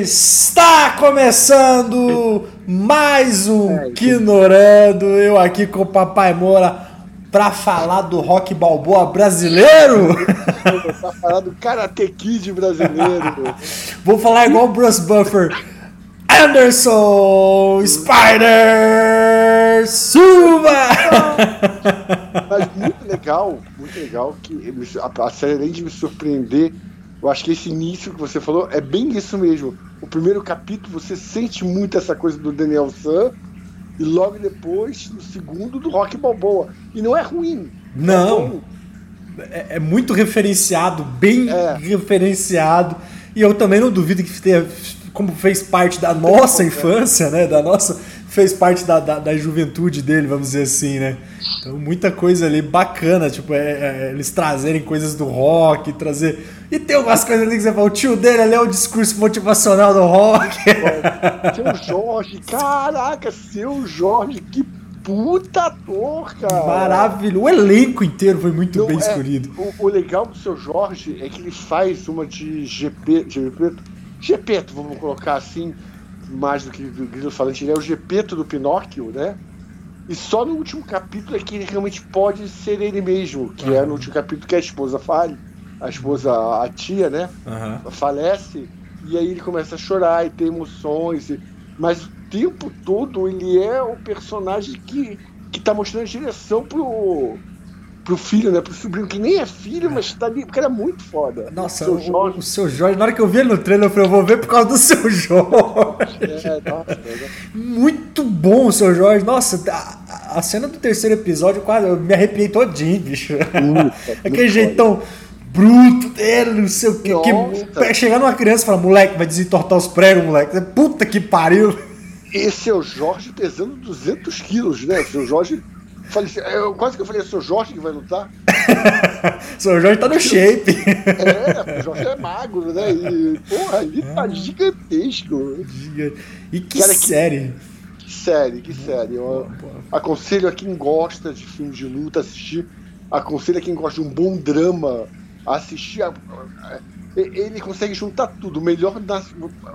Está começando mais um Quinorando, eu aqui com o Papai Moura para falar do rock balboa brasileiro. Pra falar do Karate Kid brasileiro. Vou falar igual o Bruce Buffer. Anderson Spider Silva! Mas muito legal, muito legal que a série além de me surpreender, eu acho que esse início que você falou é bem isso mesmo. O primeiro capítulo você sente muito essa coisa do Daniel San e logo depois, no segundo, do Rock Balboa. E não é ruim. Não. É, é muito referenciado, bem é. referenciado. E eu também não duvido que tenha, como fez parte da nossa infância, né? Da nossa. Fez parte da, da, da, juventude dele, vamos dizer assim, né? Então, muita coisa ali bacana, tipo, é, é, eles trazerem coisas do rock, trazer. E tem algumas coisas ali que você fala, o tio dele ali é o discurso motivacional do rock. Seu Jorge, caraca, seu Jorge, que puta ator, cara. Maravilhoso. O elenco inteiro foi muito bem é, escolhido. O, o, legal do seu Jorge é que ele faz uma de GP. GP Gepeto, vamos colocar assim, mais do que o Grilo Falante, ele é o Gepeto do Pinóquio, né? E só no último capítulo é que ele realmente pode ser ele mesmo, que uhum. é no último capítulo que a esposa fale, a esposa, a tia, né? Uhum. Falece, e aí ele começa a chorar e ter emoções. E... Mas o tempo todo ele é o personagem que, que tá mostrando a direção pro pro filho, né? Pro sobrinho, que nem é filho, mas tá ali, porque era muito foda. Nossa, o seu, Jorge. o seu Jorge, na hora que eu vi ele no trailer, eu falei, eu vou ver por causa do seu Jorge. É, nossa, é. muito bom o seu Jorge. Nossa, a, a, cena do terceiro episódio, quase, eu me arrepiei todinho, bicho. Aquele jeitão bruto dele, não sei o que. que chegar numa criança e falar, moleque, vai desentortar os pregos, moleque. Puta que pariu. Esse é o Jorge pesando 200 quilos, né? O seu Jorge Falei, eu, quase que eu falei, é o seu Jorge que vai lutar. seu Jorge tá no shape. É, o Jorge é magro, né? E, porra, ele tá gigantesco. E que Cara, série. Que, que, série, que série. Eu aconselho a quem gosta de filmes de luta assistir. Aconselho a quem gosta de um bom drama assistir. A, ele consegue juntar tudo. O melhor, da,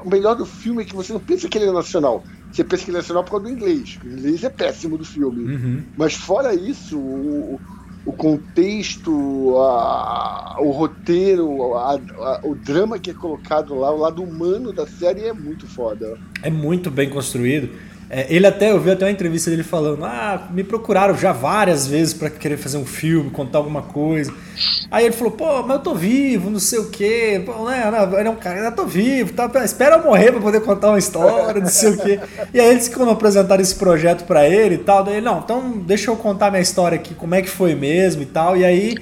o melhor do filme é que você não pensa que ele é nacional. Você pensa que ele é nacional por causa do inglês. O inglês é péssimo do filme. Uhum. Mas fora isso, o, o contexto, a, o roteiro, a, a, o drama que é colocado lá, o lado humano da série é muito foda. É muito bem construído. É, ele até, eu vi até uma entrevista dele falando: Ah, me procuraram já várias vezes para querer fazer um filme, contar alguma coisa. Aí ele falou: Pô, mas eu tô vivo, não sei o quê. Pô, né, ele é um cara, eu tô vivo, tá, espera eu morrer para poder contar uma história, não sei o quê. E aí eles, quando apresentaram esse projeto para ele e tal, daí, não, então deixa eu contar minha história aqui, como é que foi mesmo e tal. E aí.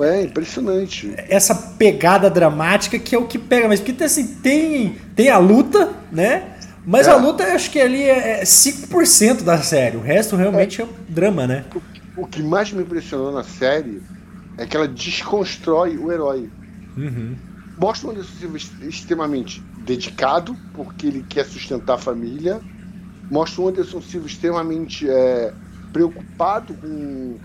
É impressionante. Essa pegada dramática que é o que pega, mas porque assim, tem, tem a luta, né? Mas é. a luta, acho que ali é 5% é da série. O resto realmente é, é drama, né? O, o, que mais me impressionou na série é que ela desconstrói o herói. Uhum. Mostra um Anderson Silva extremamente dedicado, porque ele quer sustentar a família. Mostra um Anderson Silva extremamente é, preocupado com,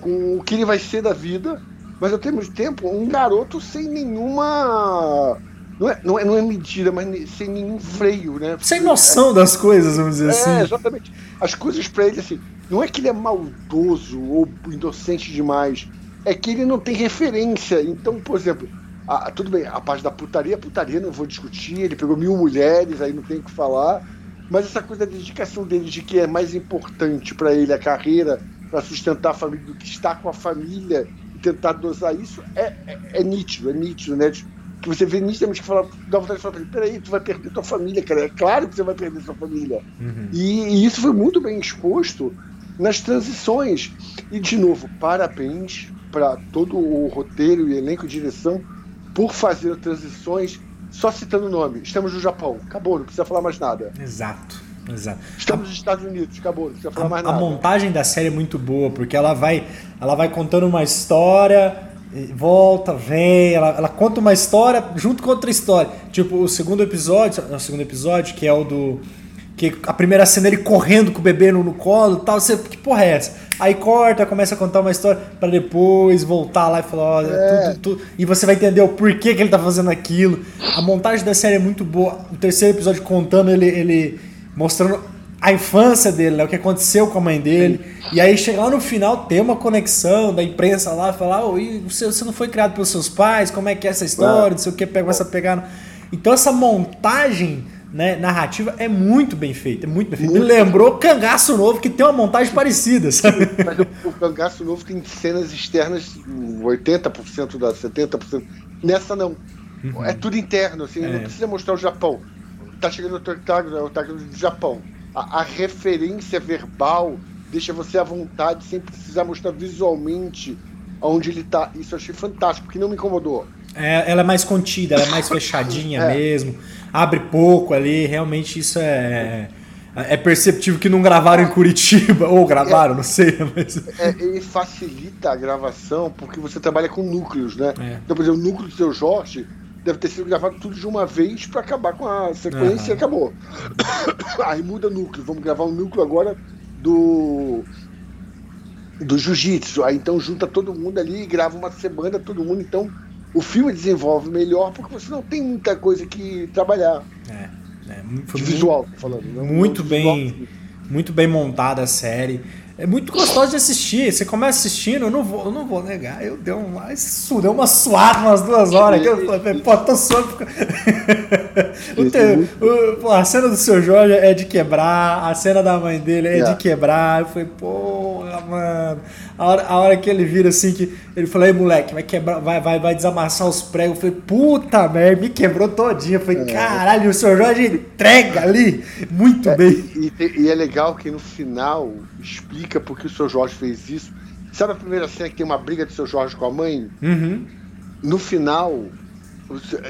com o que ele vai ser da vida. Mas ao mesmo tempo, um garoto sem nenhuma não é, não, é, não é medida, mas sem nenhum freio, né? Sem noção é, das coisas, vamos dizer é, assim. É, exatamente. As coisas para ele, assim, não é que ele é maldoso ou inocente demais, é que ele não tem referência. Então, por exemplo, a, tudo bem, a parte da putaria, putaria, não vou discutir, ele pegou mil mulheres, aí não tem o que falar, mas essa coisa da dedicação dele de que é mais importante para ele a carreira, para sustentar a família, do que estar com a família e tentar dosar isso, é, é, é nítido, é nítido, né? Tipo, que você vê nitidamente que fala, dá vontade de falar peraí, tu vai perder tua família, cara. É claro que você vai perder sua família. Uhum. E, e, isso foi muito bem exposto nas transições. E, de novo, parabéns para todo o roteiro e elenco de direção por fazer transições só citando o nome. Estamos no Japão, acabou, não precisa falar mais nada. Exato. Exato. Estamos nos Estados Unidos, acabou, não precisa falar a, mais nada. A montagem da série é muito boa, porque ela vai, ela vai contando uma história volta, vem, ela, ela conta uma história junto com outra história. Tipo, o segundo episódio, o segundo episódio, que é o do. Que a primeira cena ele correndo com o bebê no, no colo e tal. Você, que porra é essa? Aí corta, começa a contar uma história para depois voltar lá e falar, olha, é. tudo, tudo, e você vai entender o porquê que ele tá fazendo aquilo. A montagem da série é muito boa. O terceiro episódio contando ele, ele mostrando a infância dele, né, o que aconteceu com a mãe dele. E aí chegar lá no final tem uma conexão da imprensa lá, falar, oh, e você, você não foi criado pelos seus pais, como é que é essa história, não sei o que, pega essa pegar. Então essa montagem né, narrativa é muito bem feita, é muito bem feita. Muito Me lembrou Cangaço Novo, que tem uma montagem parecida, sabe? Mas o, o Cangaço Novo tem cenas externas 80% da 70%. Nessa não. Uhum. É tudo interno, assim, é. não precisa mostrar o Japão. Tá chegando o Otago, do Japão a, a referência verbal deixa você à vontade sem precisar mostrar visualmente onde ele está. Isso eu achei fantástico, porque não me incomodou. É, ela é mais contida, ela é mais fechadinha é. mesmo. Abre pouco ali, realmente isso é. É perceptível que não gravaram em Curitiba, ou gravaram, é, não sei. Mas... É, ele facilita a gravação porque você trabalha com núcleos, né? É. Então, por exemplo, o núcleo do seu Jorge deve ter sido gravado tudo de uma vez para acabar com a sequência uhum. e acabou. Aí muda núcleo, vamos gravar um núcleo agora do do jiu-jitsu. Aí então junta todo mundo ali e grava uma semana todo mundo, então o filme desenvolve melhor porque você não tem muita coisa que trabalhar. É, é de visual, falando. Muito bem, visual. muito bem montada a série. É muito gostoso de assistir. Você começa assistindo, eu não vou, eu não vou negar. Eu dei uma, isso, deu uma suada umas duas horas. Que eu falei, pô, tô suando. O pô, a cena do seu Jorge é de quebrar, a cena da mãe dele é yeah. de quebrar. Eu falei, porra, mano. A hora, a hora que ele vira assim, que ele falou, ei, moleque, vai quebrar, vai, vai, vai desamassar os pregos. Eu falei, puta merda, me quebrou todinho. Eu falei, é. caralho, o seu Jorge entrega ali. Muito é, bem. E, e, é legal que no final explica por que o seu Jorge fez isso. Sabe a primeira cena que tem uma briga do seu Jorge com a mãe? Uhum. No final,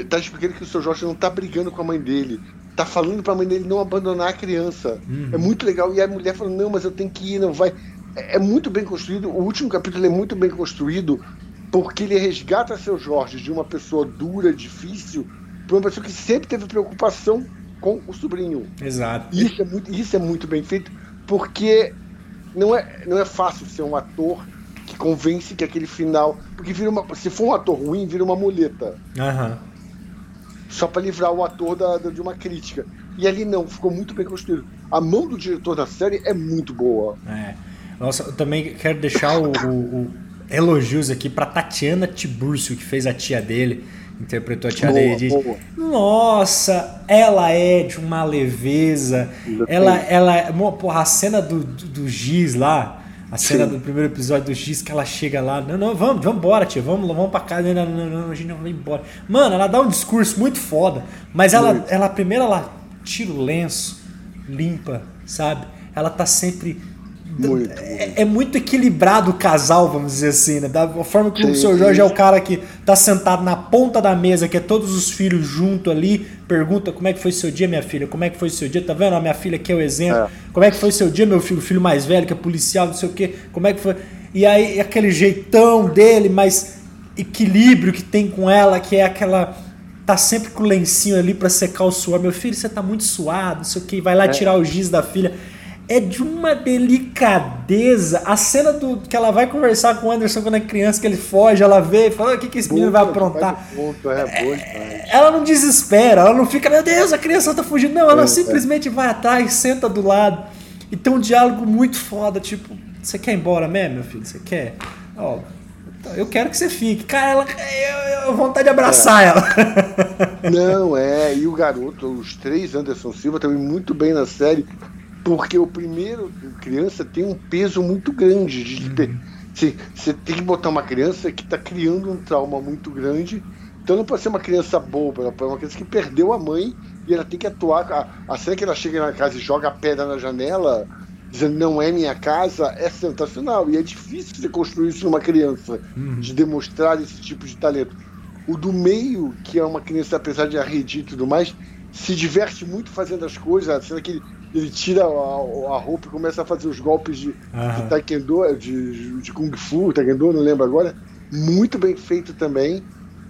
tá explicando que o seu Jorge não tá brigando com a mãe dele. Tá falando pra mãe dele não abandonar a criança. Uhum. É muito legal. E a mulher falando, não, mas eu tenho que ir, não vai é muito bem construído. O último capítulo é muito bem construído porque ele resgata seu Jorge de uma pessoa dura, difícil, para uma pessoa que sempre teve preocupação com o sobrinho. Exato. Isso é muito, isso é muito bem feito porque não é, não é fácil ser um ator que convence que aquele final. Porque vira uma, se for um ator ruim, vira uma muleta. Uhum. Só para livrar o ator da, da, de uma crítica. E ali não, ficou muito bem construído. A mão do diretor da série é muito boa. É. Nossa, eu também quero deixar o, o, o elogios aqui para Tatiana Tiburcio, que fez a tia dele, interpretou a tia boa, dele. Boa. Nossa, ela é de uma leveza. Ela, ela, porra, a cena do, do, do Giz lá, a cena Sim. do primeiro episódio do Giz que ela chega lá, não, não, vamos, vamos embora, tia, vamos, vamos pra casa, não, não, não, a gente não vai embora. Mano, ela dá um discurso muito foda, mas ela, ela primeiro ela tira o lenço, limpa, sabe? Ela tá sempre muito, é, é, muito equilibrado o casal, vamos dizer assim, né? Da forma que sim, o seu Jorge sim. é o cara que tá sentado na ponta da mesa, que é todos os filhos junto ali, pergunta como é que foi seu dia, minha filha, como é que foi seu dia, tá vendo? A minha filha aqui é o exemplo. É. Como é que foi seu dia, meu filho, filho mais velho, que é policial, não sei o quê, como é que foi? E aí aquele jeitão dele, mas equilíbrio que tem com ela, que é aquela tá sempre com o lencinho ali para secar o suor. Meu filho, você tá muito suado, não sei o que, vai lá é. tirar o giz da filha é de uma delicadeza. A cena do que ela vai conversar com o Anderson quando é criança, que ele foge, ela vê e fala: o que, que esse menino vai aprontar? Ponto, é, é, ela não desespera, ela não fica, meu Deus, a criança tá fugindo. Não, ela é, simplesmente vai atrás, senta do lado. E tem um diálogo muito foda, tipo, você quer ir embora mesmo, meu filho? Você quer? Ó, eu quero que você fique. Cara, ela, eu, eu vontade de abraçar é. ela. Não, é, e o garoto, os três Anderson Silva também muito bem na série porque o primeiro criança tem um peso muito grande. De, uhum. você, você tem que botar uma criança que está criando um trauma muito grande. Então não pode ser uma criança boba, ela pode ser uma criança que perdeu a mãe e ela tem que atuar. A, a cena que ela chega na casa e joga a pedra na janela, dizendo não é minha casa, é sensacional. E é difícil você construir isso numa criança, uhum. de demonstrar esse tipo de talento. O do meio, que é uma criança, apesar de arredir e tudo mais, se diverte muito fazendo as coisas. A cena que ele ele tira a, a, roupa e começa a fazer os golpes de, de taekwondo, de, de kung fu, taekwondo, não lembro agora. muito bem feito também,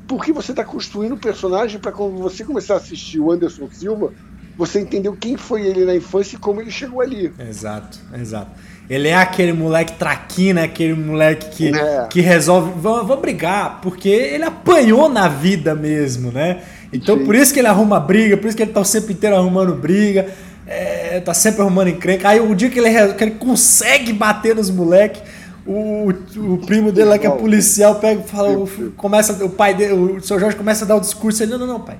porque você está construindo um personagem para quando você começar a assistir o Anderson Silva, você entendeu quem foi ele na infância e como ele chegou ali. Exato, exato. Ele é aquele moleque traquina, aquele moleque que, é. que resolve. Vamos, brigar, porque ele apanhou na vida mesmo, né? Então Sim. por isso que ele arruma briga, por isso que ele tá sempre inteiro arrumando briga, é, tá sempre arrumando encrenca. Aí o dia que ele, que ele consegue bater nos moleques, o, o primo dele lá que é policial pega fala, começa, o pai dele, o seu Jorge começa a dar o discurso, ele, não, não, não, pai,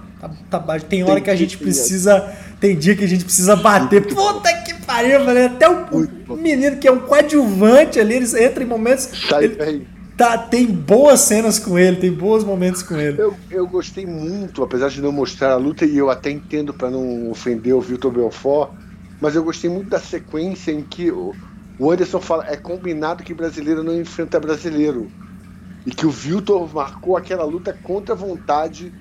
tá, tá, tem hora que a gente precisa, tem dia que a gente precisa bater. Puta que pariu, velho, até o, o menino que é um coadjuvante ali, eles entram em momentos... Sai ele, tá, tem boas cenas com ele, tem bons momentos com ele. Eu, eu gostei muito, apesar de não mostrar a luta, e eu até entendo para não ofender o Vitor Belfort, mas eu gostei muito da sequência em que o, o Anderson fala: é combinado que brasileiro não enfrenta brasileiro. E que o Vitor marcou aquela luta contra a vontade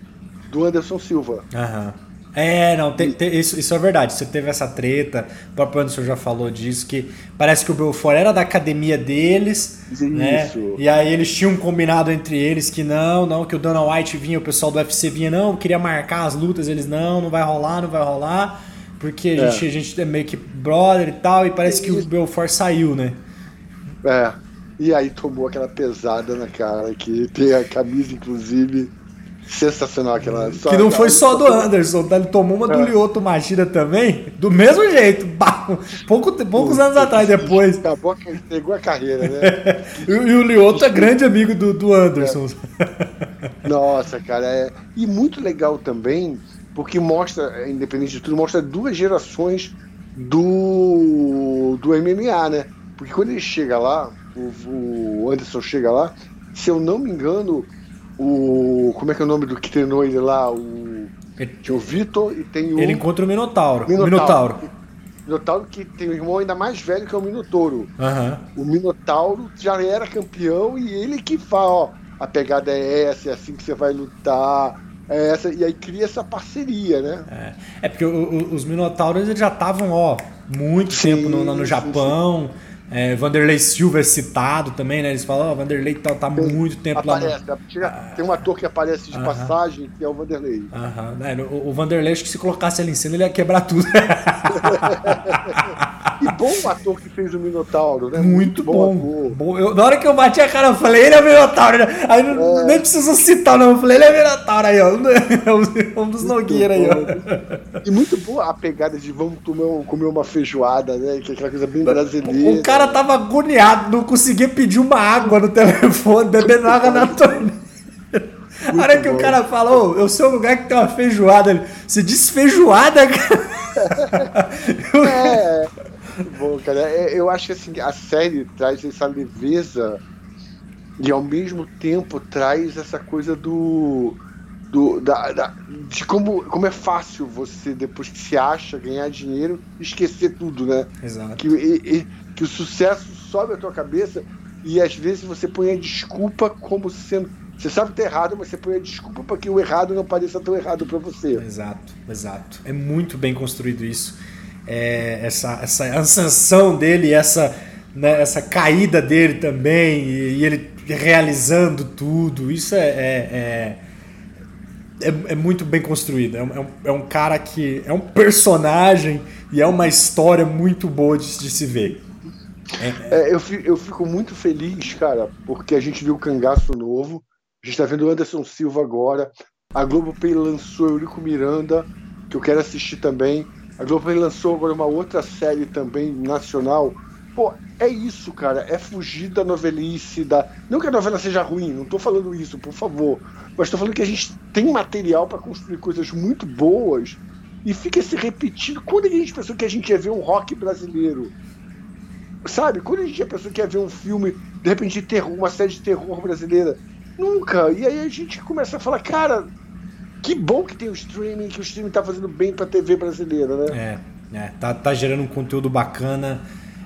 do Anderson Silva. Aham. É, não, isso, isso é verdade. Você teve essa treta, o próprio Anderson já falou disso, que parece que o Belfort era da academia deles, isso. né? E aí eles tinham combinado entre eles que não, não, que o Dana White vinha, o pessoal do UFC vinha, não, queria marcar as lutas, eles não, não vai rolar, não vai rolar, porque a, é. gente, a gente é meio que brother e tal, e parece que o Belfort saiu, né? É, e aí tomou aquela pesada na cara, que tem a camisa, inclusive sensacional aquela. que não foi só do Anderson, tá? Ele tomou uma do é. Lioto Machida também, do mesmo jeito, pouco, poucos anos atrás depois. Acabou que ele pegou a carreira, né? e, e, o Lioto é grande amigo do, do Anderson. É. Nossa, cara, é. E muito legal também, porque mostra, independente de tudo, mostra duas gerações do, do MMA, né? Porque quando ele chega lá, o, o Anderson chega lá, se eu não me engano, o. Como é que é o nome do que treinou ele lá? O. Tinha o Vitor e tem o. Ele encontra o Minotauro. Minotauro. Minotauro. Minotauro que tem um irmão ainda mais velho que é o Minotouro. Uhum. O Minotauro já era campeão e ele que fala, ó, a pegada é essa, é assim que você vai lutar. É essa, e aí cria essa parceria, né? É, é porque o, o, os Minotauros já estavam, ó, muito sim, tempo no, no Japão. Sim, sim. É, Vanderlei Silva é citado também, né? Eles falam, oh, Vanderlei tá, tá muito tempo aparece, lá. No... Tem um ator que aparece de uh -huh. passagem, que é o Vanderlei. Uh -huh. é, o, o, Vanderlei, acho que se colocasse ele em cena, ele ia quebrar tudo. e bom ator que fez o Minotauro, né? Muito, muito bom. bom. bom. Eu, na hora que eu bati a cara, eu falei, ele é o Minotauro. Né? Aí é. nem preciso citar, não. Eu falei, ele é o Minotauro aí, ó. Um dos Nogueira aí, ó. E muito boa a pegada de vamos comer, uma feijoada, né? Que é aquela coisa bem brasileira. O cara tava agoniado, não conseguia pedir uma água no telefone, bebendo água na torneira. A hora que bom. o cara falou, eu sou um lugar que tem uma feijoada. Ele, você disse feijoada, cara? é, bom, cara. É, eu acho que assim, a série traz essa leveza e ao mesmo tempo traz essa coisa do. do da, da, de como, como é fácil você, depois que se acha, ganhar dinheiro, esquecer tudo, né? Exato. Que, e, e, que o sucesso sobe a tua cabeça e às vezes você põe a desculpa como sendo. Você sabe que tá errado, mas você põe a desculpa para que o errado não pareça tão errado para você. Exato, exato. É muito bem construído isso. É, essa, essa ascensão dele, essa, né, essa caída dele também, e, e ele realizando tudo, isso é, é, é, é, é muito bem construído. É um, é um cara que é um personagem e é uma história muito boa de, de se ver. É, eu, fico, eu fico muito feliz, cara, porque a gente viu o Cangaço novo, a gente tá vendo o Anderson Silva agora, a Globoplay lançou Eurico Miranda, que eu quero assistir também, a Globoplay lançou agora uma outra série também nacional. Pô, é isso, cara, é fugir da novelice, da... não que a novela seja ruim, não tô falando isso, por favor, mas tô falando que a gente tem material para construir coisas muito boas e fica se repetindo. Quando a gente pensou que a gente ia ver um rock brasileiro? Sabe? Quando a gente pensou que ia ver um filme, de repente, de terror, uma série de terror brasileira? Nunca. E aí a gente começa a falar, cara, que bom que tem o streaming, que o streaming tá fazendo bem pra TV brasileira, né? É, é tá, tá gerando um conteúdo bacana.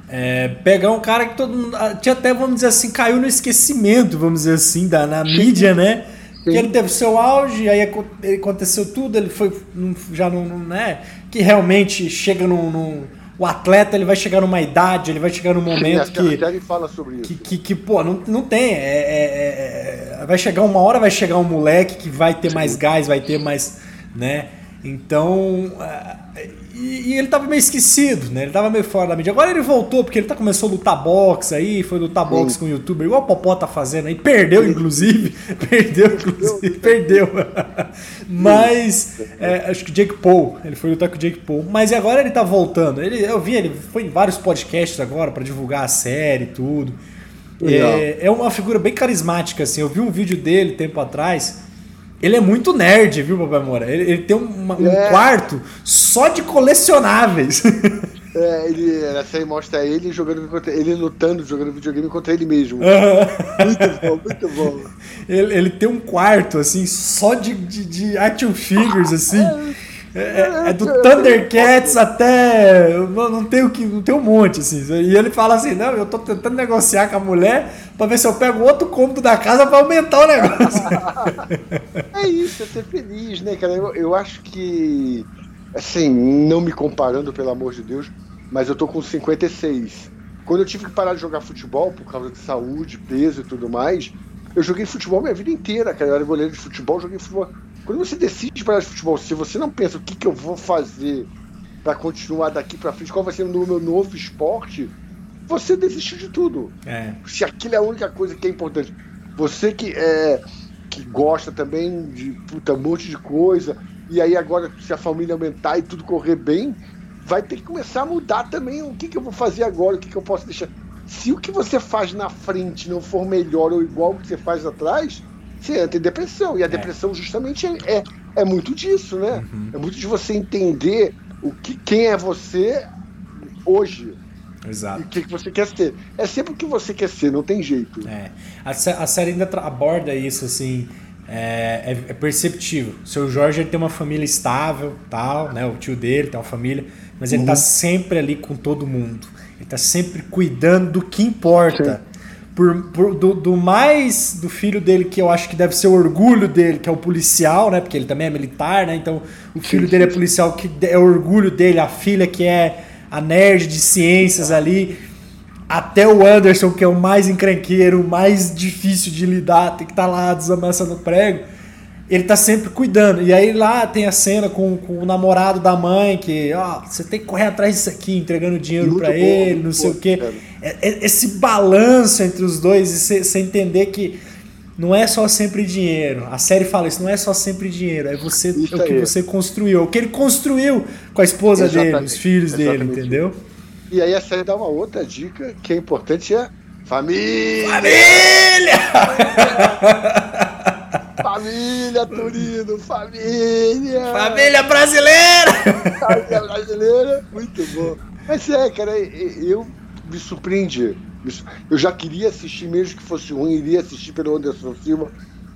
É, pegar um cara que todo mundo. Ah, tinha até, vamos dizer assim, caiu no esquecimento, vamos dizer assim, da, na mídia, né? Sim. Que ele teve seu auge, aí aconteceu tudo, ele foi já não, né? Que realmente chega num, num o atleta ele vai chegar numa idade, ele vai chegar num momento que. A fala sobre isso. Que, que, que, pô, não, não tem. É, é, é, vai chegar uma hora, vai chegar um moleque que vai ter mais gás, vai ter mais. né? Então. E, e, ele tava meio esquecido, né? Ele tava meio fora da mídia. Agora ele voltou, porque ele tá, começou a lutar boxe aí, foi lutar Sim. boxe com o youtuber, igual o Popó tá fazendo aí. Perdeu, inclusive. Perdeu, inclusive. Perdeu. Mas, é, acho que Jake Paul, ele foi lutar com o Jake Paul. Mas agora ele tá voltando. Ele, eu vi, ele foi em vários podcasts agora para divulgar a série e tudo. É, é uma figura bem carismática, assim. Eu vi um vídeo dele tempo atrás ele é muito nerd, viu, Papai Moura? Ele, ele tem uma, um é. quarto só de colecionáveis. É, ele, essa aí mostra ele jogando contra, ele lutando, jogando videogame contra ele mesmo. Muito bom, muito bom. Ele, ele, tem um quarto, assim, só de, de, de action figures, assim. É, é, é, do Thundercats até. Não, tem o que, não tem um monte, assim. E ele fala assim: não, eu tô tentando negociar com a mulher pra ver se eu pego outro cômodo da casa pra aumentar o negócio. é isso, é ser feliz, né, cara? Eu, eu acho que. Assim, não me comparando, pelo amor de Deus, mas eu tô com 56. Quando eu tive que parar de jogar futebol por causa de saúde, peso e tudo mais, eu joguei futebol minha vida inteira, cara. Eu era goleiro de futebol, joguei futebol quando você decide parar de futebol, se você não pensa o que, que eu vou fazer para continuar daqui para frente, qual vai ser o meu novo esporte, você desistiu de tudo. É. Se aquilo é a única coisa que é importante. Você que é que gosta também de puta, um monte de coisa, e aí agora, se a família aumentar e tudo correr bem, vai ter que começar a mudar também o que, que eu vou fazer agora, o que, que eu posso deixar. Se o que você faz na frente não for melhor ou igual ao que você faz atrás, você entra em depressão. E a é. depressão justamente é, é, é, muito disso, né? Uhum. É muito de você entender o que, quem é você hoje. Exato. E o que, que você quer ser. É sempre o que você quer ser, não tem jeito. É. A, a série ainda aborda isso, assim. É, é, é perceptível. O seu Jorge ele tem uma família estável, tal, né? O tio dele tem uma família, mas ele tá uhum. tá sempre ali com todo mundo. Ele tá sempre cuidando do que importa. Sim por, por do, do, mais do filho dele, que eu acho que deve ser o orgulho dele, que é o policial, né? Porque ele também é militar, né? Então o filho dele é policial, que é o orgulho dele, a filha que é a nerd de ciências ali, até o Anderson, que é o mais encrenqueiro, o mais difícil de lidar, tem que estar tá lá desamassando prego ele tá sempre cuidando. E aí lá tem a cena com, com o namorado da mãe, que, ó, você tem que correr atrás disso aqui, entregando dinheiro para ele, não sei bom, o quê. É, é, esse balanço entre os dois e você entender que não é só sempre dinheiro. A série fala isso, não é só sempre dinheiro, é você isso é o que aí. você construiu, o que ele construiu com a esposa Exatamente. dele, os filhos Exatamente. dele, entendeu? E aí a série dá uma outra dica que é importante é família. Família! Família, Turino, família! Família brasileira! Família brasileira, muito bom. Mas é, cara, eu me surpreendi. Eu já queria assistir, mesmo que fosse ruim, iria assistir pelo Anderson Silva,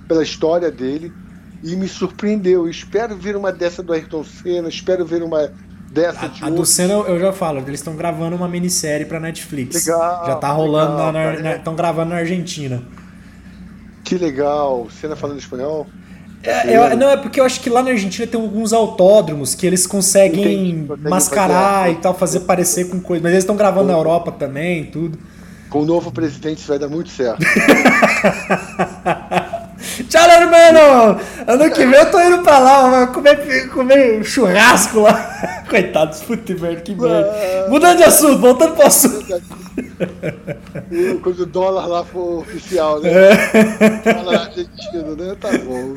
pela história dele, e me surpreendeu. Espero ver uma dessa do Ayrton Senna, espero ver uma dessa a, de A do Senna eu já falo, eles estão gravando uma minissérie pra Netflix. Legal. Já tá rolando, estão gravando na Argentina. Que legal. Cena falando espanhol? É, não, é porque eu acho que lá na Argentina tem alguns autódromos que eles conseguem Entendi, mascarar e tal, fazer parecer com coisa. Mas eles estão gravando na Europa também tudo. Com o novo presidente isso vai dar muito certo. Tchau, hermano! Ano que vem eu tô indo pra lá, comer, comer churrasco lá. Coitados, puta merda, que merda. Mudando de assunto, voltando pro assunto. Quando o dólar lá for oficial, né? É. Dólar argentino, né? Tá bom.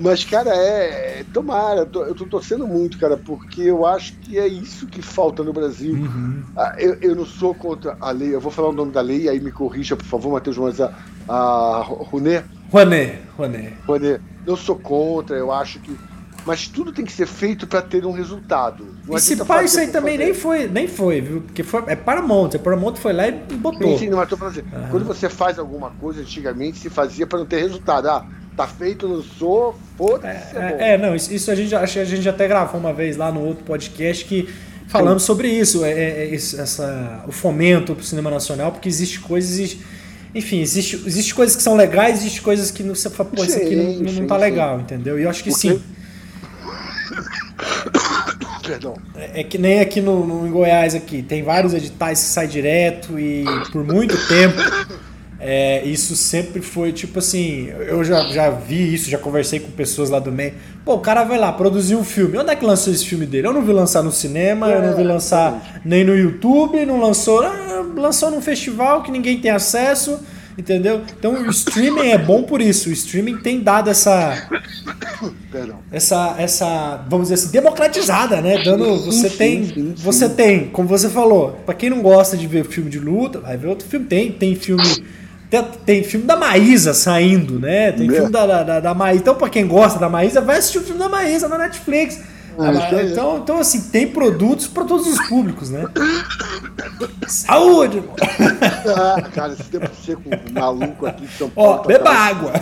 Mas, cara, é. Tomara, eu tô, eu tô torcendo muito, cara, porque eu acho que é isso que falta no Brasil. Uhum. Ah, eu, eu não sou contra a lei, eu vou falar o nome da lei, aí me corrija, por favor, Matheus Jones, a, a Runé. Runé, Runé. Runé. Eu sou contra, eu acho que mas tudo tem que ser feito para ter um resultado. Não e se pá, isso aí também nem foi, nem foi, viu? Porque foi, é Paramount, a Paramount foi lá e botou. Sim, sim, não, mas tô falando assim, uhum. quando você faz alguma coisa, antigamente se fazia para não ter resultado. Ah, tá feito, lançou, foda-se. É, é, é, não, isso, isso, a gente a gente até gravou uma vez lá no outro podcast que falamos sim. sobre isso, é, é, é essa, o fomento pro cinema nacional, porque existe coisas. Enfim, existe, existe coisas que são legais, existe coisas que você fala, pô, isso aqui não, não, não tá legal, entendeu? E eu acho que sim Perdão. É, é que nem aqui no, no, em Goiás aqui, tem vários editais que saem direto e por muito tempo é, isso sempre foi tipo assim. Eu já, já vi isso, já conversei com pessoas lá do meio. Pô, o cara vai lá produzir um filme. Onde é que lançou esse filme dele? Eu não vi lançar no cinema, é, eu não vi lançar nem no YouTube, não lançou. Ah, lançou num festival que ninguém tem acesso. Entendeu? Então o streaming é bom por isso. O streaming tem dado essa. Essa, essa, vamos dizer assim, democratizada, né? Dando. Você tem. Você tem, como você falou, para quem não gosta de ver filme de luta, vai ver outro filme. Tem, tem filme tem, tem, filme da Maísa saindo, né? Tem é. filme da, da, da Maísa. Então, pra quem gosta da Maísa, vai assistir o filme da Maísa na Netflix. É, então, então, assim, tem produtos para todos os públicos, né? Saúde! Ah, cara, esse tempo um maluco aqui de São Paulo. Ó, beba água!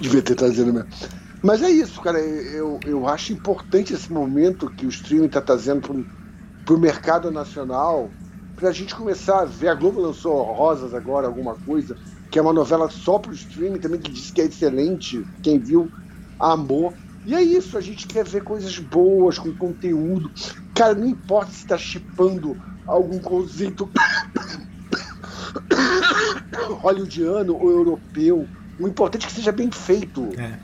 Devia ter trazido mesmo. Mas é isso, cara. Eu, eu acho importante esse momento que o streaming está trazendo para o mercado nacional para a gente começar a ver. A Globo lançou Rosas agora, alguma coisa, que é uma novela só para o streaming também, que diz que é excelente. Quem viu, amou. E é isso, a gente quer ver coisas boas, com conteúdo. Cara, não importa se está chipando algum conceito hollywoodiano ou europeu. O importante é que seja bem feito. É,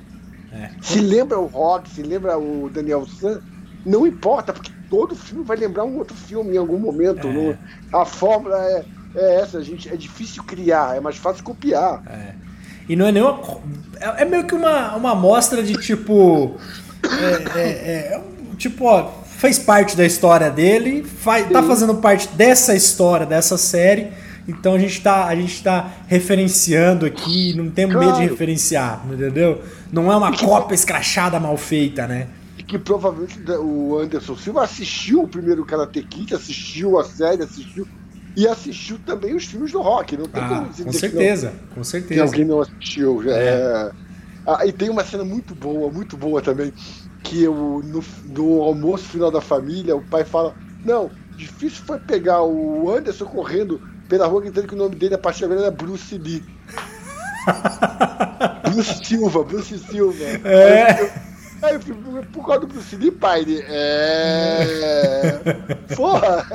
é. Se lembra o Rock, se lembra o Daniel San, não importa, porque todo filme vai lembrar um outro filme em algum momento. É. No, a fórmula é, é, essa, gente. É difícil criar, é mais fácil copiar. É. E não é nenhuma. É, é meio que uma, uma amostra de tipo. É, é, é, tipo, ó, fez parte da história dele, faz, tá fazendo parte dessa história, dessa série. Então a gente tá, a gente tá referenciando aqui, não temos claro. medo de referenciar, entendeu? Não é uma cópia escrachada mal feita, né? que provavelmente o Anderson Silva assistiu o primeiro Karate Kid, assistiu a série, assistiu e assistiu também os filmes do rock. Não tem ah, como dizer com certeza, não, com certeza. Que alguém não assistiu. É. É... Ah, e tem uma cena muito boa, muito boa também, que eu, no, no almoço final da família, o pai fala: Não, difícil foi pegar o Anderson correndo pela rua gritando que o nome dele a partir de agora era Bruce Lee. Bruce Silva, Bruce Silva. É. Aí eu fui por causa do Bruce Lee, pai. É. Porra!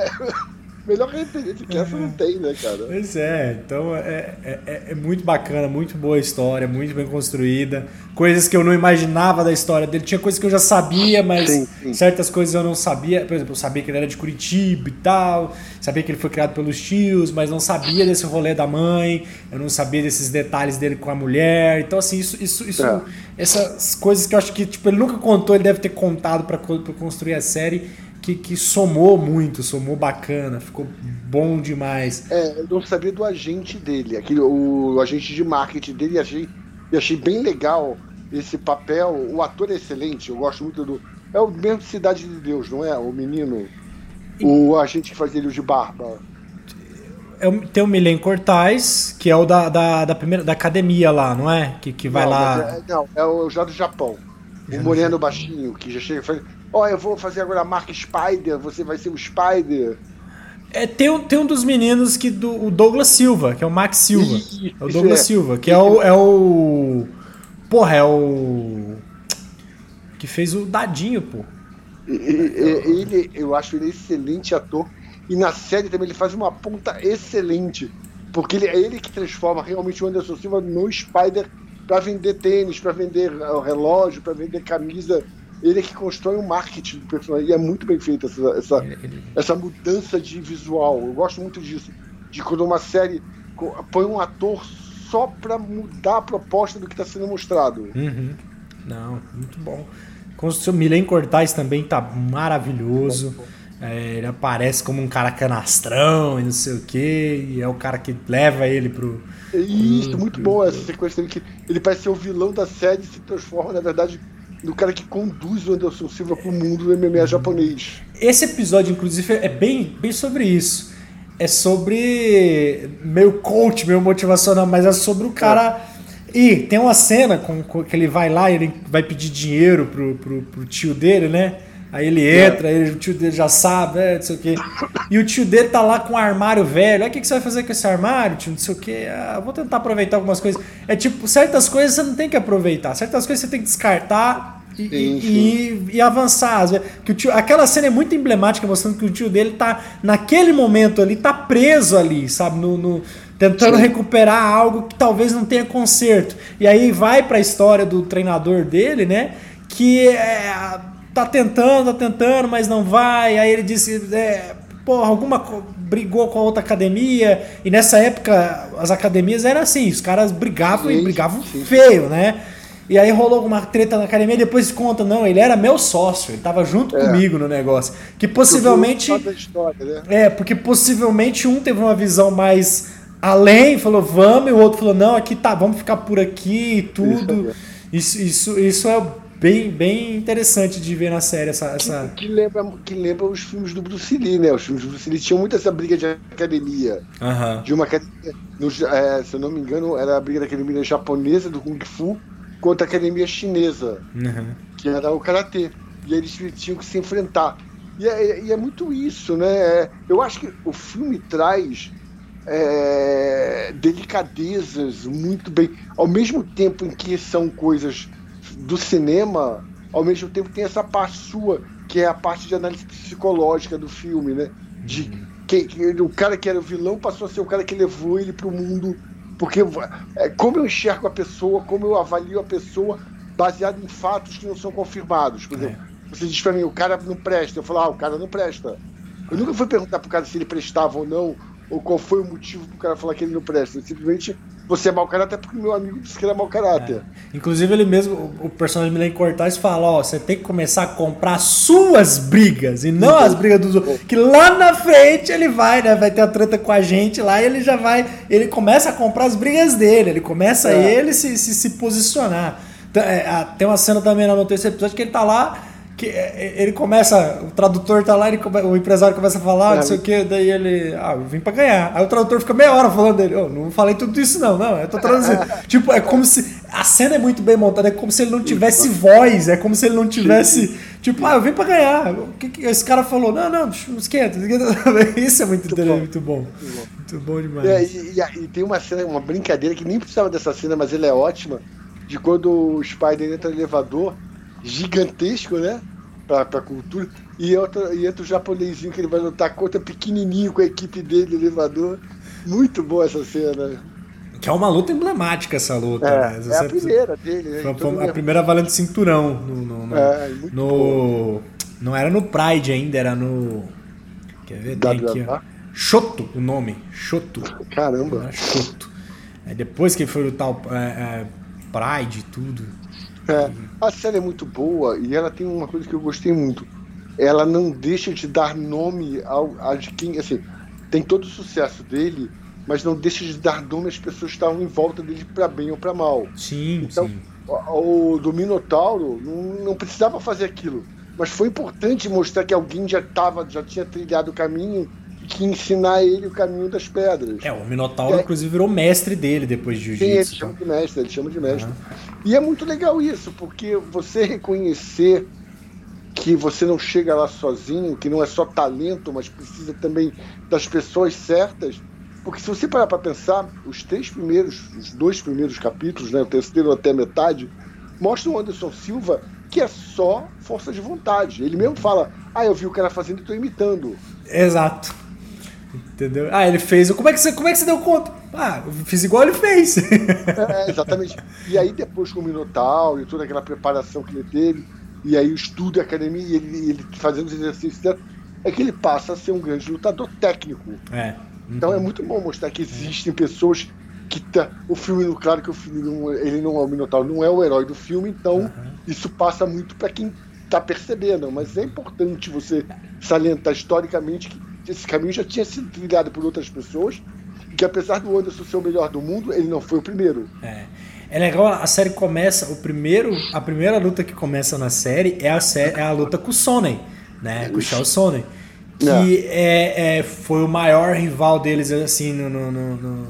Melhor referência que essa não tem, né, cara? Pois é, então é, é, é, é, muito bacana, muito boa a história, muito bem construída. Coisas que eu não imaginava da história dele. Tinha coisas que eu já sabia, mas sim, sim. certas coisas eu não sabia. Por exemplo, eu sabia que ele era de Curitiba e tal, sabia que ele foi criado pelos tios, mas não sabia desse rolê da mãe, eu não sabia desses detalhes dele com a mulher. Então, assim, isso, isso, isso é. essas coisas que eu acho que tipo, ele nunca contou, ele deve ter contado para construir a série que, que somou muito, somou bacana, ficou bom demais. É, eu não sabia do agente dele, aquele, o, o agente de marketing dele, achei, achei bem legal esse papel. O ator é excelente, eu gosto muito do. É o mesmo Cidade de Deus, não é? O menino. E... O agente que faz ele de barba. É, tem o Milen Cortais, que é o da, da, da, primeira, da academia lá, não é? Que, que vai não, lá. É, não, é o já do Japão. Já o moreno baixinho, que já chega e ó, oh, eu vou fazer agora a marca Spider, você vai ser o Spider. É, tem, um, tem um dos meninos que do o Douglas Silva, que é o Max Silva. Isso, é o Douglas é. Silva, que é o, é o. Porra, é o. Que fez o Dadinho, pô. Ele, eu acho ele excelente ator. E na série também ele faz uma ponta excelente. Porque ele, é ele que transforma realmente o Anderson Silva no Spider para vender tênis, para vender relógio, para vender camisa ele é que constrói o marketing do personagem. E é muito bem feita essa, essa, essa mudança de visual. Eu gosto muito disso. De quando uma série põe um ator só para mudar a proposta do que está sendo mostrado. Uhum. Não, muito bom. Com o Milen Cortais também tá maravilhoso. É, ele aparece como um cara canastrão e não sei o que, e é o cara que leva ele pro. Isso, pro, muito pro, bom essa sequência dele que ele parece ser o vilão da série e se transforma, na verdade, do cara que conduz o Anderson Silva pro mundo do MMA japonês. Esse episódio, inclusive, é bem, bem sobre isso. É sobre meio coach, meio motivacional, mas é sobre o cara. É. E tem uma cena com, com, que ele vai lá e ele vai pedir dinheiro pro, pro, pro tio dele, né? Aí ele entra, aí o tio dele já sabe, é, não sei o quê. E o tio dele tá lá com um armário velho. Aí o que, que você vai fazer com esse armário, tio? Não sei o quê. Ah, vou tentar aproveitar algumas coisas. É tipo, certas coisas você não tem que aproveitar. Certas coisas você tem que descartar e, sim, sim. e, e avançar. Que o tio, aquela cena é muito emblemática, mostrando que o tio dele tá, naquele momento ali, tá preso ali, sabe? No, no tentando sim. recuperar algo que talvez não tenha conserto. E aí vai para a história do treinador dele, né? Que é, tá tentando, tá tentando, mas não vai. Aí ele disse, é, porra, alguma brigou com a outra academia. E nessa época as academias eram assim, os caras brigavam sim, e brigavam sim. feio, né? E aí rolou uma treta na academia e depois conta, não, ele era meu sócio, ele tava junto é. comigo no negócio. Que possivelmente. História, né? É, porque possivelmente um teve uma visão mais além, falou vamos, e o outro falou, não, aqui tá, vamos ficar por aqui e tudo. Isso, isso, isso é bem, bem interessante de ver na série essa. essa... Que, que, lembra, que lembra os filmes do Bruce Lee, né? Os filmes do Bruce Lee tinham muito essa briga de academia. Uhum. De uma academia. No, é, se eu não me engano, era a briga da academia japonesa do Kung Fu contra a academia chinesa, uhum. que era o Karatê. E eles tinham que se enfrentar. E é, e é muito isso, né? É, eu acho que o filme traz é, delicadezas muito bem. Ao mesmo tempo em que são coisas do cinema, ao mesmo tempo tem essa parte sua, que é a parte de análise psicológica do filme, né? De que, que o cara que era o vilão passou a ser o cara que levou ele para o mundo. Porque é, como eu enxergo a pessoa, como eu avalio a pessoa, baseado em fatos que não são confirmados. Por exemplo, é. você diz para mim, o cara não presta. Eu falo, ah, o cara não presta. Eu nunca fui perguntar pro cara se ele prestava ou não, ou qual foi o motivo pro cara falar que ele não presta. Simplesmente você é mau caráter porque meu amigo disse que ele é mau caráter. É. Inclusive, ele mesmo, o personagem Milen Cortaz fala: Ó, você tem que começar a comprar suas brigas e não as brigas dos outros. Que lá na frente ele vai, né? Vai ter a treta com a gente lá e ele já vai. Ele começa a comprar as brigas dele, ele começa é. ele se, se, se posicionar. É, tem uma cena também no terceiro episódio que ele tá lá que é, é, ele começa, o tradutor tá lá, ele come, o empresário começa a falar, é. não sei o que, daí ele, ah, eu vim pra ganhar. Aí o tradutor fica meia hora falando dele, oh, não falei tudo isso não, não, eu tô traduzindo. tipo, é como se, a cena é muito bem montada, é como se ele não tivesse voz, é como se ele não tivesse, tipo, ah, eu vim pra ganhar. O que, que esse cara falou? Não, não, esquenta, esquenta. Isso é muito, muito, bom. muito bom. Muito bom demais. É, e, e, e, tem uma cena, uma brincadeira que nem precisava dessa cena, mas ela é ótima, de quando o Spider entra no elevador, gigantesco, né? Pra, pra cultura. E, outra, e entra o japonesinho que ele vai lutar contra pequenininho com a equipe dele, elevador. Muito boa essa cena. Que é uma luta emblemática essa luta. É, né? é a primeira dele. Né? Foi, foi a primeira valendo cinturão. No, no, no, é, no não era no Pride ainda, era no. Quer ver? Tem aqui, ó. Shoto, o nome. Shoto. Caramba. Shoto. Aí depois que ele foi lutar o é, é, Pride e tudo. É, a série é muito boa e ela tem uma coisa que eu gostei muito. Ela não deixa de dar nome ao, a de quem. Assim, tem todo o sucesso dele, mas não deixa de dar nome às pessoas que estavam em volta dele para bem ou para mal. Sim, então, sim. O, o do Minotauro não, não precisava fazer aquilo. Mas foi importante mostrar que alguém já, tava, já tinha trilhado o caminho que ensinar ele o caminho das pedras. É, o Minotauro, é, inclusive, virou mestre dele depois de Jiu-Jitsu. Sim, ele chama de mestre, ele chama de mestre. Uhum. E é muito legal isso, porque você reconhecer que você não chega lá sozinho, que não é só talento, mas precisa também das pessoas certas. Porque se você parar para pensar, os três primeiros, os dois primeiros capítulos, né, o terceiro até metade, mostram o Anderson Silva que é só força de vontade. Ele mesmo fala: Ah, eu vi o cara fazendo e estou imitando. Exato. Entendeu? Ah, ele fez. Como é que você, como é que você deu conta? Ah, eu fiz igual ele fez. É, exatamente. E aí, depois com o Minotauro e toda aquela preparação que ele teve, e aí o estudo a academia, e ele, ele fazendo os exercícios, é que ele passa a ser um grande lutador técnico. É. Então é muito bom mostrar que existem pessoas que tá, o filme, claro que o filme não, ele não é o Minotauro, não é o herói do filme, então uhum. isso passa muito para quem tá percebendo, mas é importante você salientar historicamente que esse caminho já tinha sido trilhado por outras pessoas, e que apesar do Anderson ser o melhor do mundo, ele não foi o primeiro. É. É legal, a série começa, o primeiro, a primeira luta que começa na série é a, série, é a luta com o Sonnen, né? Com o Shao Sonnen. Que é. é. foi o maior rival deles, assim, no, no, no, no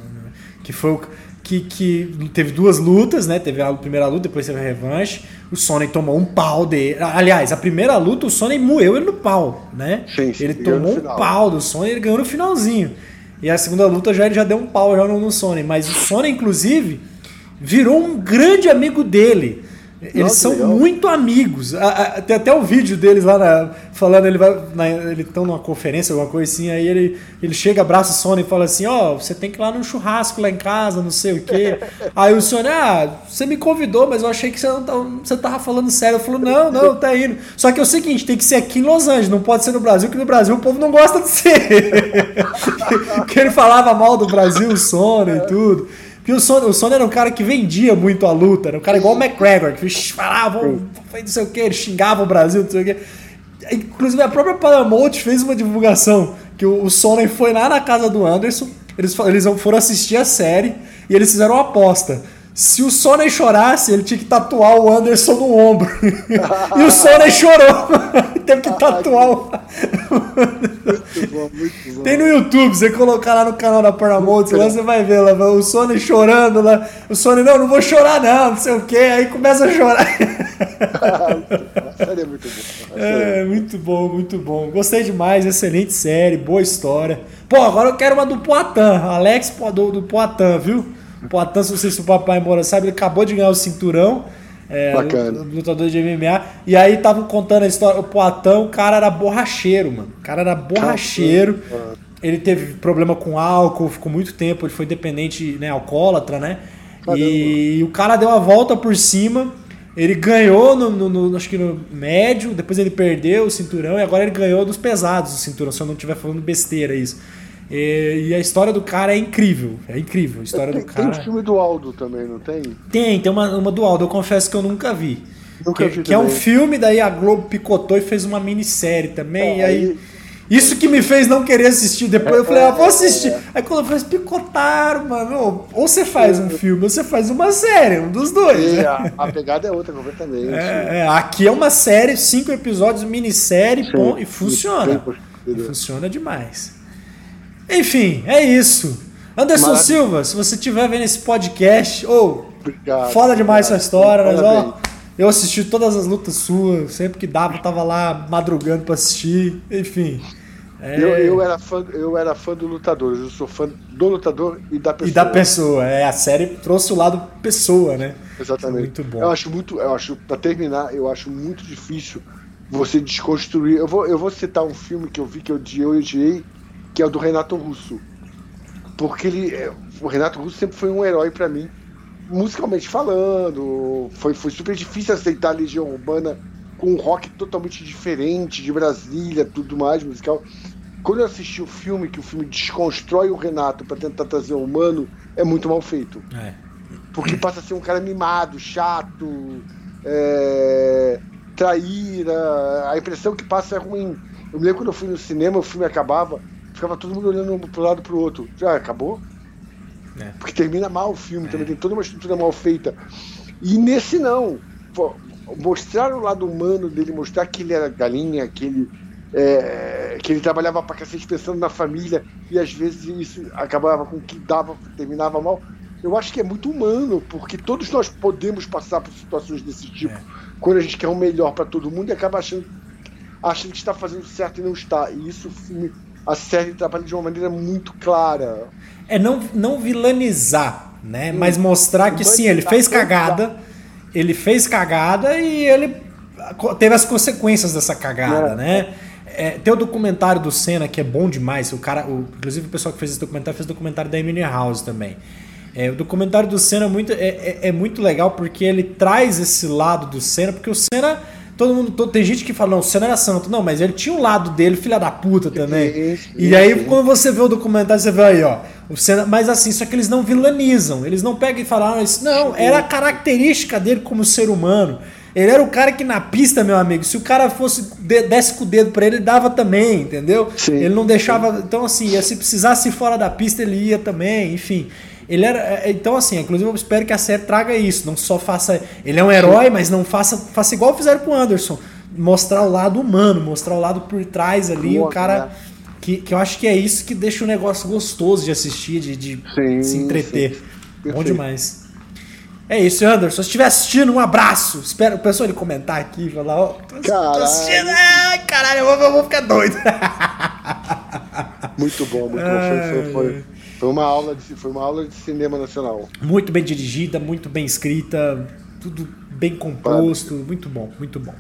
que foi o que, que teve duas lutas, né? Teve a primeira luta, depois teve a revanche. O Sonic tomou um pau dele. Aliás, a primeira luta, o Sonic moeu ele no pau, né? Sim, sim, ele tomou um pau do Sonic e ele ganhou no finalzinho. E a segunda luta já ele já deu um pau já no, no Sonic. Mas o Sonic, inclusive, virou um grande amigo dele. Eles Nossa, são legal. muito amigos. Tem até o vídeo deles lá na, falando, ele vai. Na, eles estão numa conferência, alguma coisa assim, aí ele, ele chega, abraça o Sony e fala assim, ó, oh, você tem que ir lá num churrasco lá em casa, não sei o quê. aí o Sony, ah, você me convidou, mas eu achei que você, não, tá, você tava falando sério. Eu falo, não, não, tá indo. Só que é o seguinte, tem que ser aqui em Los Angeles, não pode ser no Brasil, que no Brasil o povo não gosta de ser. que ele falava mal do Brasil, o Sony e tudo. Porque o Sony, o Sony era um cara que vendia muito a luta, era um cara igual o McGregor, que falava, não sei o que, ele xingava o Brasil, não sei o que. Inclusive a própria Paramount fez uma divulgação que o, o Sony foi lá na casa do Anderson, eles, eles foram assistir a série e eles fizeram uma aposta. Se o Sony chorasse, ele tinha que tatuar o Anderson no ombro. e o Sony chorou. Teve que tatuar o. muito bom, muito bom. Tem no YouTube, você colocar lá no canal da Paramount, lá você vai ver lá, o Sony chorando lá. O Sony, não, não vou chorar, não, não sei o que. Aí começa a chorar. série é muito boa. É, muito bom, muito bom. Gostei demais, excelente série, boa história. Pô, agora eu quero uma do Poitin, Alex do, do Poitin, viu? O Poitin, não sei se o papai embora sabe, ele acabou de ganhar o cinturão. É, Bacana. Lutador de MMA. E aí estavam contando a história. O Poitin, o cara era borracheiro, mano. O cara era borracheiro. Ele teve problema com álcool, ficou muito tempo, ele foi dependente, né, alcoólatra, né? Caramba. E o cara deu a volta por cima. Ele ganhou no, no, no, acho que no médio, depois ele perdeu o cinturão e agora ele ganhou dos pesados o cinturão, se eu não estiver falando besteira isso. E, e, a história do cara é incrível. É incrível a história tem, do cara. Tem o filme do Aldo também, não tem? Tem, tem uma, uma do Aldo, eu confesso que eu nunca vi. Nunca que, vi que é um filme, daí a Globo picotou e fez uma minissérie também. É, e aí, aí, Isso que me fez não querer assistir. Depois eu falei, ah, vou assistir. Aí quando eu falei, picotaram, mano. Ou você faz um filme, ou você faz uma série, um dos dois. Né? A, a, pegada é outra completamente. É, é, aqui é uma série, cinco episódios, minissérie, Sim, e funciona. E funciona demais. Enfim, é isso. Anderson Maravilha. Silva, se você estiver vendo esse podcast, ou oh, foda demais obrigado. essa história, mas ó, eu assisti todas as lutas suas, sempre que dava, eu tava lá madrugando para assistir, enfim. É... Eu, eu, era fã, eu era fã do lutador, eu sou fã do lutador e da pessoa. E da pessoa, é, a série trouxe o lado pessoa, né? Exatamente. Muito bom. Eu acho muito, eu acho, para terminar, eu acho muito difícil você desconstruir. Eu vou, eu vou citar um filme que eu vi que eu odiei, que é o do Renato Russo. Porque ele, é, o Renato Russo sempre foi um herói para mim, musicalmente falando. Foi, foi super difícil aceitar a Legião Urbana com um rock totalmente diferente de Brasília, tudo mais musical. Quando eu assisti o filme, que o filme desconstrói o Renato para tentar trazer o humano, é muito mal feito. É. Porque passa a ser um cara mimado, chato, é, traíra. A impressão que passa é ruim. Eu me lembro quando eu fui no cinema, o filme acabava, ficava todo mundo olhando pro lado pro outro. Já acabou? É. Porque termina mal o filme, é. também tem toda uma estrutura mal feita. E nesse não. Mostrar o lado humano dele, mostrar que ele era galinha, que ele, é, que ele trabalhava pra cacete pensando na família, e às vezes isso acabava com que dava, terminava mal. Eu acho que é muito humano, porque todos nós podemos passar por situações desse tipo, é. quando a gente quer o melhor para todo mundo e acaba achando, achando que está fazendo certo e não está. E isso a série trabalha de uma maneira muito clara. É não, não vilanizar, né? Hum. Mas mostrar que sim, ele fez cagada, ele fez cagada e ele teve as consequências dessa cagada, é. né? É, tem o documentário do Senna que é bom demais. O cara, o, inclusive o pessoal que fez esse documentário fez o documentário da Emily House também. É, o documentário do Senna é muito, é, é, é, muito legal porque ele traz esse lado do Senna, porque o Senna Todo mundo, todo, tem gente que fala, não, o Senna era santo. Não, mas ele tinha um lado dele, filha da puta também. Isso, e isso, aí, isso. quando você vê o documentário, você vê aí, ó. O Senna, mas assim, só que eles não vilanizam. Eles não pegam e falam, ah, isso, não, era a característica dele como ser humano. Ele era o cara que na pista, meu amigo, se o cara fosse desse com o dedo para ele, ele dava também, entendeu? Sim, ele não deixava. Então, assim, se precisasse ir fora da pista, ele ia também, enfim. Ele era. É, então, assim, inclusive eu espero que a série traga isso. Não só faça. Ele é um herói, mas não faça. Faça igual fizeram com o Anderson. Mostrar o lado humano, mostrar o lado por trás ali, Boa, o cara. Que, que eu acho que é isso que deixa o negócio gostoso de assistir, de, de sim, se entreter. Sim. Bom demais. É isso, Anderson. Se estiver assistindo, um abraço. Espero o pessoal ele comentar aqui, falar, ó, oh, tô, assistindo. Caralho, eu vou, eu vou ficar doido. Muito bom, muito bom. Foi, foi, foi, uma aula de, foi uma aula de cinema nacional. Muito bem dirigida, muito bem escrita, tudo bem composto, muito bom, muito bom.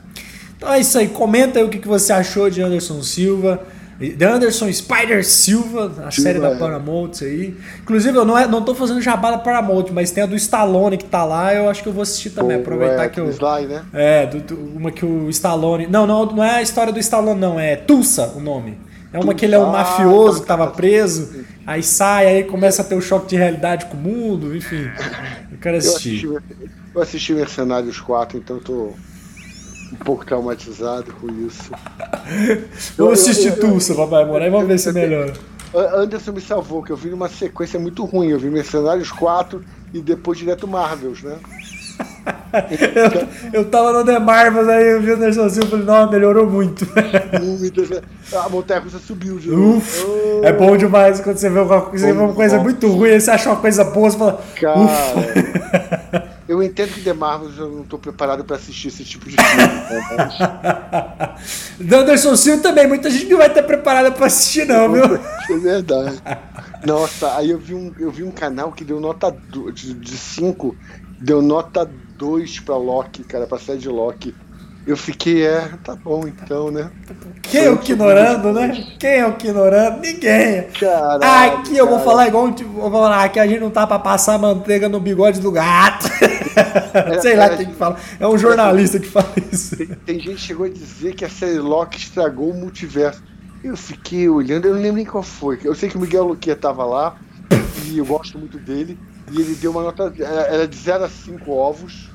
Então é isso aí, comenta aí o que, que você achou de Anderson Silva. The Anderson Spider Silva, a Silva, série da é. Paramount aí. Inclusive, eu não, é, não tô fazendo jabá da Paramount, mas tem a do Stallone que tá lá, eu acho que eu vou assistir também. Pô, aproveitar é, que eu. Sly, né? É, do, do, uma que o Stallone. Não, não, não é a história do Stallone, não, é Tulsa o nome. É uma que ele é um mafioso que tava preso, aí sai, aí começa a ter um choque de realidade com o mundo, enfim. Eu quero assistir. Eu assisti, eu assisti Mercenários 4, então eu tô um pouco traumatizado com isso. Vamos assistir Tulsa, papai morar e vamos ver se melhora. Anderson me salvou, que eu vi uma sequência muito ruim. Eu vi Mercenários 4 e depois direto Marvels, né? Eu, eu tava no The Marvels aí, eu vi o Anderson Silva e falei, não, melhorou muito. muito. A montanha russa subiu de. Uf, oh. É bom demais quando você vê uma, você vê uma coisa muito ruim, aí você acha uma coisa boa, você fala. Cara. Eu entendo que The Marvels eu não estou preparado para assistir esse tipo de filme. Né? Anderson Silva também, muita gente não vai estar preparada para assistir, não, viu? É verdade. Nossa, aí eu vi um, eu vi um canal que deu nota 5, de 5, deu nota 2 para Loki, cara, pra série de Loki. Eu fiquei, é, tá bom então, né? Quem é o ignorando, né? Quem é o ignorando? Ninguém. Caraca, aqui eu vou falar igual tipo, vou falar que a gente não tá pra passar manteiga no bigode do gato. É, Sei lá é, quem que fala. É um jornalista que fala isso. Tem, tem, gente que chegou a dizer que a série Loki estragou o multiverso. Eu fiquei olhando, eu não lembro nem qual foi. Eu sei que o Miguel Luquia tava lá e eu gosto muito dele. E ele deu uma nota. Era de 0 a 5 ovos.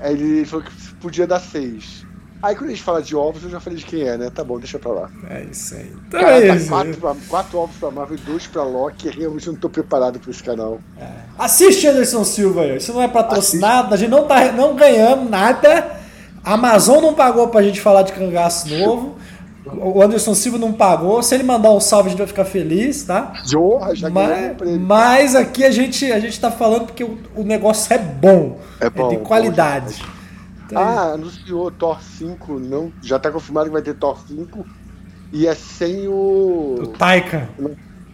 Aí ele falou que podia dar 6. Aí quando a gente fala de ovos, eu já falei de quem é, né? Tá bom, deixa pra lá. É isso aí. Então Cara, é tá isso. Quatro, pra, quatro ovos pra Marvel e dois pra Loki. Realmente eu não tô preparado pra esse canal. É. Assiste Anderson Silva aí. Isso não é patrocinado, a gente não, tá, não ganhamos nada. A Amazon não pagou pra gente falar de cangaço novo. O Anderson Silva não pagou. Se ele mandar um salve, a gente vai ficar feliz, tá? Jorra, já mas, mas aqui a gente, a gente tá falando porque o, o negócio é bom. É, bom, é de qualidade. Bom, então, ah, anunciou Thor 5, não, já tá confirmado que vai ter Thor 5. E é sem o. O Taika.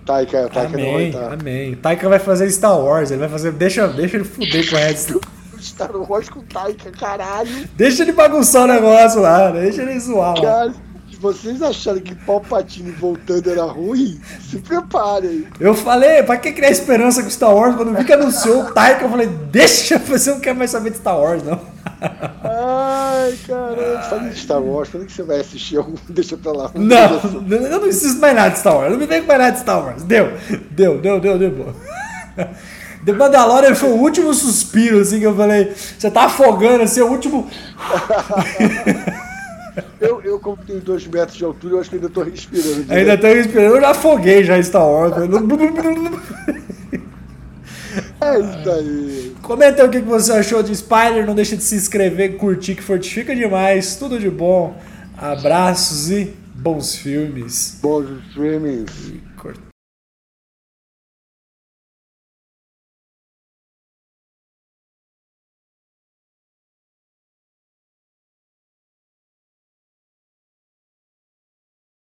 Taika, Taika amém, não vai estar. Amém. Taika vai fazer Star Wars, ele vai fazer. Deixa, deixa ele fuder com essa. Star Wars com Taika, caralho. Deixa ele bagunçar o negócio lá, deixa ele zoar. Cara, vocês acharam que Palpatine voltando era ruim, se preparem. Eu falei, pra que criar esperança com Star Wars? Quando eu vi que anunciou o Taika, eu falei, deixa, você não quer mais saber de Star Wars, não. Ai, caramba. Falando de Star Wars, quando que você vai assistir algum? Deixa pra lá. Não, eu não preciso mais nada de Star Wars. Não me vem com mais nada de Star Wars. Deu, deu, deu, deu, deu. The Mandalorian foi o último suspiro, assim, que eu falei. Você tá afogando, assim, é o último. Eu, eu, como tenho dois metros de altura, eu acho que ainda tô respirando. Ainda tô respirando, eu já afoguei já Star Wars. é isso aí. Comenta o que você achou de Spider, não deixa de se inscrever, curtir, que fortifica demais. Tudo de bom. Abraços e bons filmes. Bons filmes.